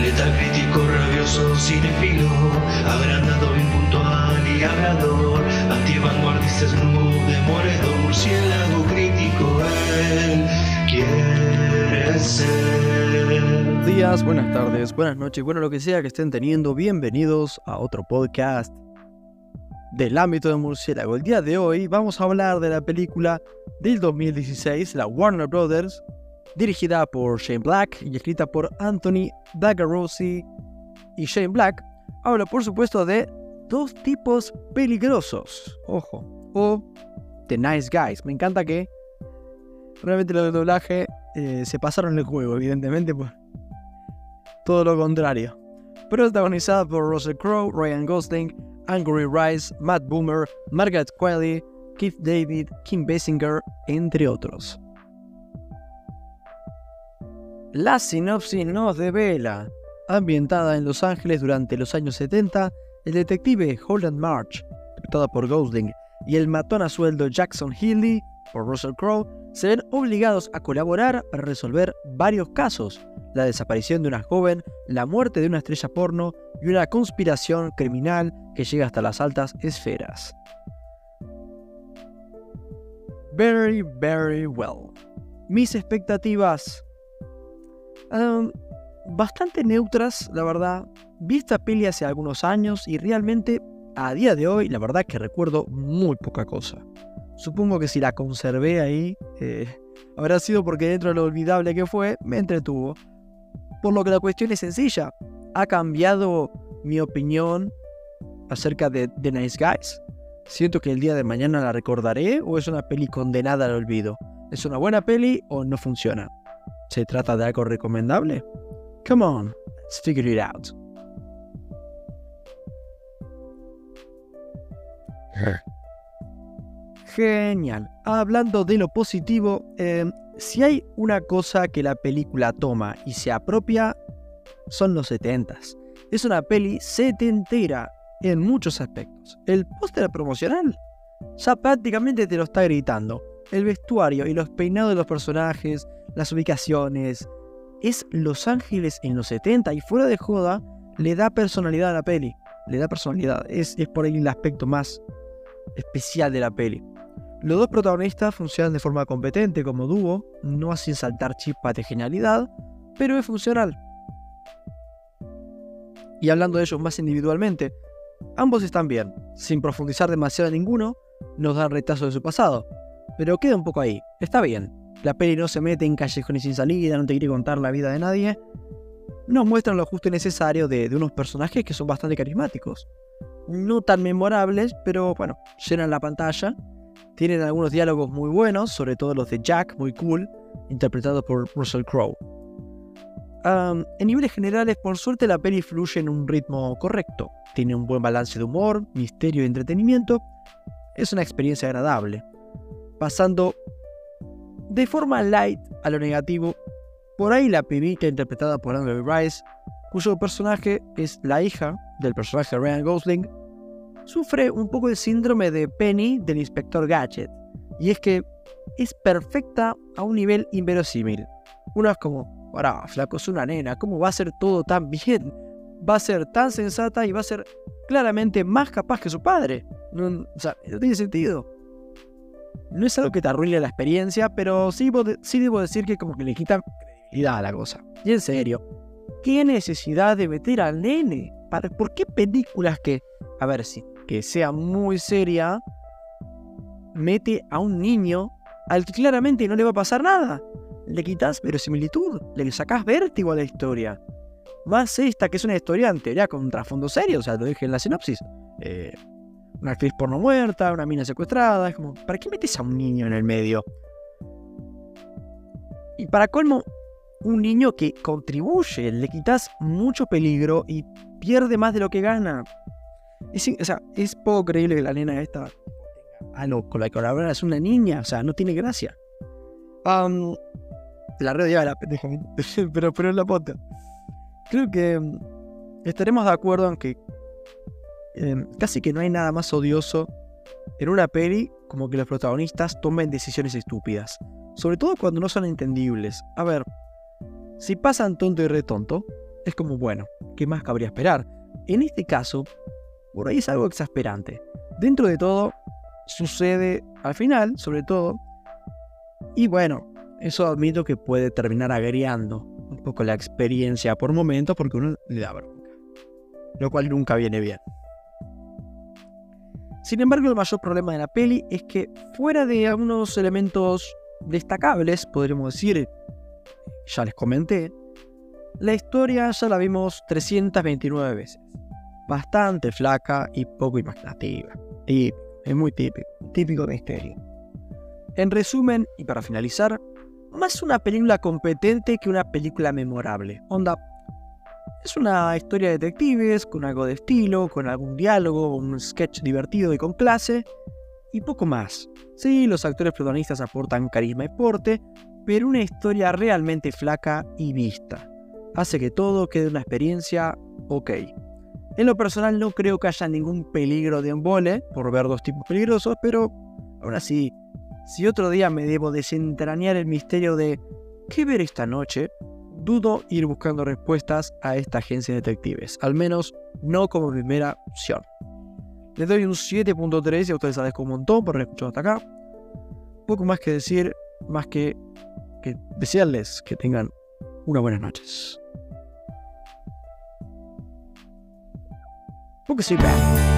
Letal crítico, rabioso, cinefilo, agrandado, impuntual y hablador, antivanguardista, snoop, demoledor, murciélago crítico, él quiere ser. Buenos días, buenas tardes, buenas noches, bueno lo que sea que estén teniendo, bienvenidos a otro podcast del ámbito de murciélago. El día de hoy vamos a hablar de la película del 2016, la Warner Brothers, dirigida por Shane Black y escrita por Anthony Dagarossi y Shane Black. Habla por supuesto de dos tipos peligrosos, ojo, o The Nice Guys. Me encanta que realmente lo del doblaje eh, se pasaron el juego, evidentemente, pues todo lo contrario. Protagonizada por Russell Crowe, Ryan Gosling, Angry Rice, Matt Boomer, Margaret Qualley, Keith David, Kim Basinger, entre otros. La sinopsis nos devela. Ambientada en Los Ángeles durante los años 70, el detective Holland March, interpretada por Gosling, y el matón a sueldo Jackson Healy, por Russell Crowe, se ven obligados a colaborar para resolver varios casos, la desaparición de una joven, la muerte de una estrella porno y una conspiración criminal que llega hasta las altas esferas. Very, very well. Mis expectativas... bastante neutras, la verdad. Vi esta peli hace algunos años y realmente a día de hoy la verdad que recuerdo muy poca cosa. Supongo que si la conservé ahí, eh, habrá sido porque dentro de lo olvidable que fue, me entretuvo. Por lo que la cuestión es sencilla. ¿Ha cambiado mi opinión acerca de The Nice Guys? ¿Siento que el día de mañana la recordaré o es una peli condenada al olvido? ¿Es una buena peli o no funciona? ¿Se trata de algo recomendable? Come on, let's figure it out. Genial. Hablando de lo positivo, eh, si hay una cosa que la película toma y se apropia, son los 70s. Es una peli setentera en muchos aspectos. El póster promocional ya prácticamente te lo está gritando. El vestuario y los peinados de los personajes, las ubicaciones. Es Los Ángeles en los 70 y fuera de joda le da personalidad a la peli. Le da personalidad. Es, es por ahí el aspecto más especial de la peli. Los dos protagonistas funcionan de forma competente como dúo, no hacen saltar chispas de genialidad, pero es funcional. Y hablando de ellos más individualmente, ambos están bien, sin profundizar demasiado en ninguno, nos dan retazo de su pasado, pero queda un poco ahí, está bien. La peli no se mete en callejones sin salida, no te quiere contar la vida de nadie. Nos muestran lo justo y necesario de, unos personajes que son bastante carismáticos. No tan memorables, pero bueno, llenan la pantalla tienen algunos diálogos muy buenos, sobre todo los de Jack, muy cool, interpretado por Russell Crowe. En niveles generales, por suerte, la peli fluye en un ritmo correcto. Tiene un buen balance de humor, misterio y entretenimiento. Es una experiencia agradable. Pasando de forma light a lo negativo, por ahí la pibita interpretada por Andrew Rice, cuyo personaje es la hija del personaje Ryan Gosling, sufre un poco el síndrome de Penny del inspector Gadget. Y es que es perfecta a un nivel inverosímil. Uno es como, para, flaco, es una nena, ¿cómo va a ser todo tan bien? Va a ser tan sensata y va a ser claramente más capaz que su padre. No, o sea, no tiene sentido. No es algo que te arruine la experiencia, pero sí, sí debo decir que como que le quita credibilidad a la cosa. Y en serio, ¿qué necesidad de meter al nene? ¿Por qué películas que, a ver si que sea muy seria, mete a un niño al que claramente no le va a pasar nada. Le quitas verosimilitud, le sacás vértigo a la historia. Más esta que es una estudiante, ya con un trasfondo serio, o sea, lo dije en la sinopsis. Eh, una actriz porno muerta, una mina secuestrada, es como, ¿para qué metes a un niño en el medio? Y para colmo, un niño que contribuye, le quitas mucho peligro y pierde más de lo que gana. Es, o sea, es poco creíble que la nena esta ah, no, con la que es una niña, o sea, no tiene gracia. la red la pendeja, pero, pero en la pota. Creo que mm, estaremos de acuerdo en que em, casi que no hay nada más odioso en una peli como que los protagonistas tomen decisiones estúpidas. Sobre todo cuando no son entendibles. A ver, si pasan tonto y retonto, es como, bueno, ¿qué más cabría esperar? En este caso, por ahí es algo exasperante. Dentro de todo, sucede al final, sobre todo, y bueno, eso admito que puede terminar agriando un poco la experiencia por momentos porque uno le da bronca, lo cual nunca viene bien. Sin embargo, el mayor problema de la peli es que fuera de algunos elementos destacables, podríamos decir, ya les comenté, la historia ya la vimos 329 veces. Bastante flaca y poco imaginativa. Y es muy típico, típico de misterio. En resumen, y para finalizar, más una película competente que una película memorable. Onda, es una historia de detectives con algo de estilo, con algún diálogo, un sketch divertido y con clase, y poco más. Sí, los actores protagonistas aportan carisma y porte, pero una historia realmente flaca y vista. Hace que todo quede una experiencia ok. En lo personal no creo que haya ningún peligro de embole por ver dos tipos peligrosos, pero aún así, si otro día me debo desentrañar el misterio de ¿qué ver esta noche? Dudo ir buscando respuestas a esta agencia de detectives, al menos no como primera opción. Les doy un 7.3 y a ustedes agradezco un montón por haber escuchado hasta acá. Poco más que decir, más que, que desearles que tengan unas buenas noches. Porque soy bad.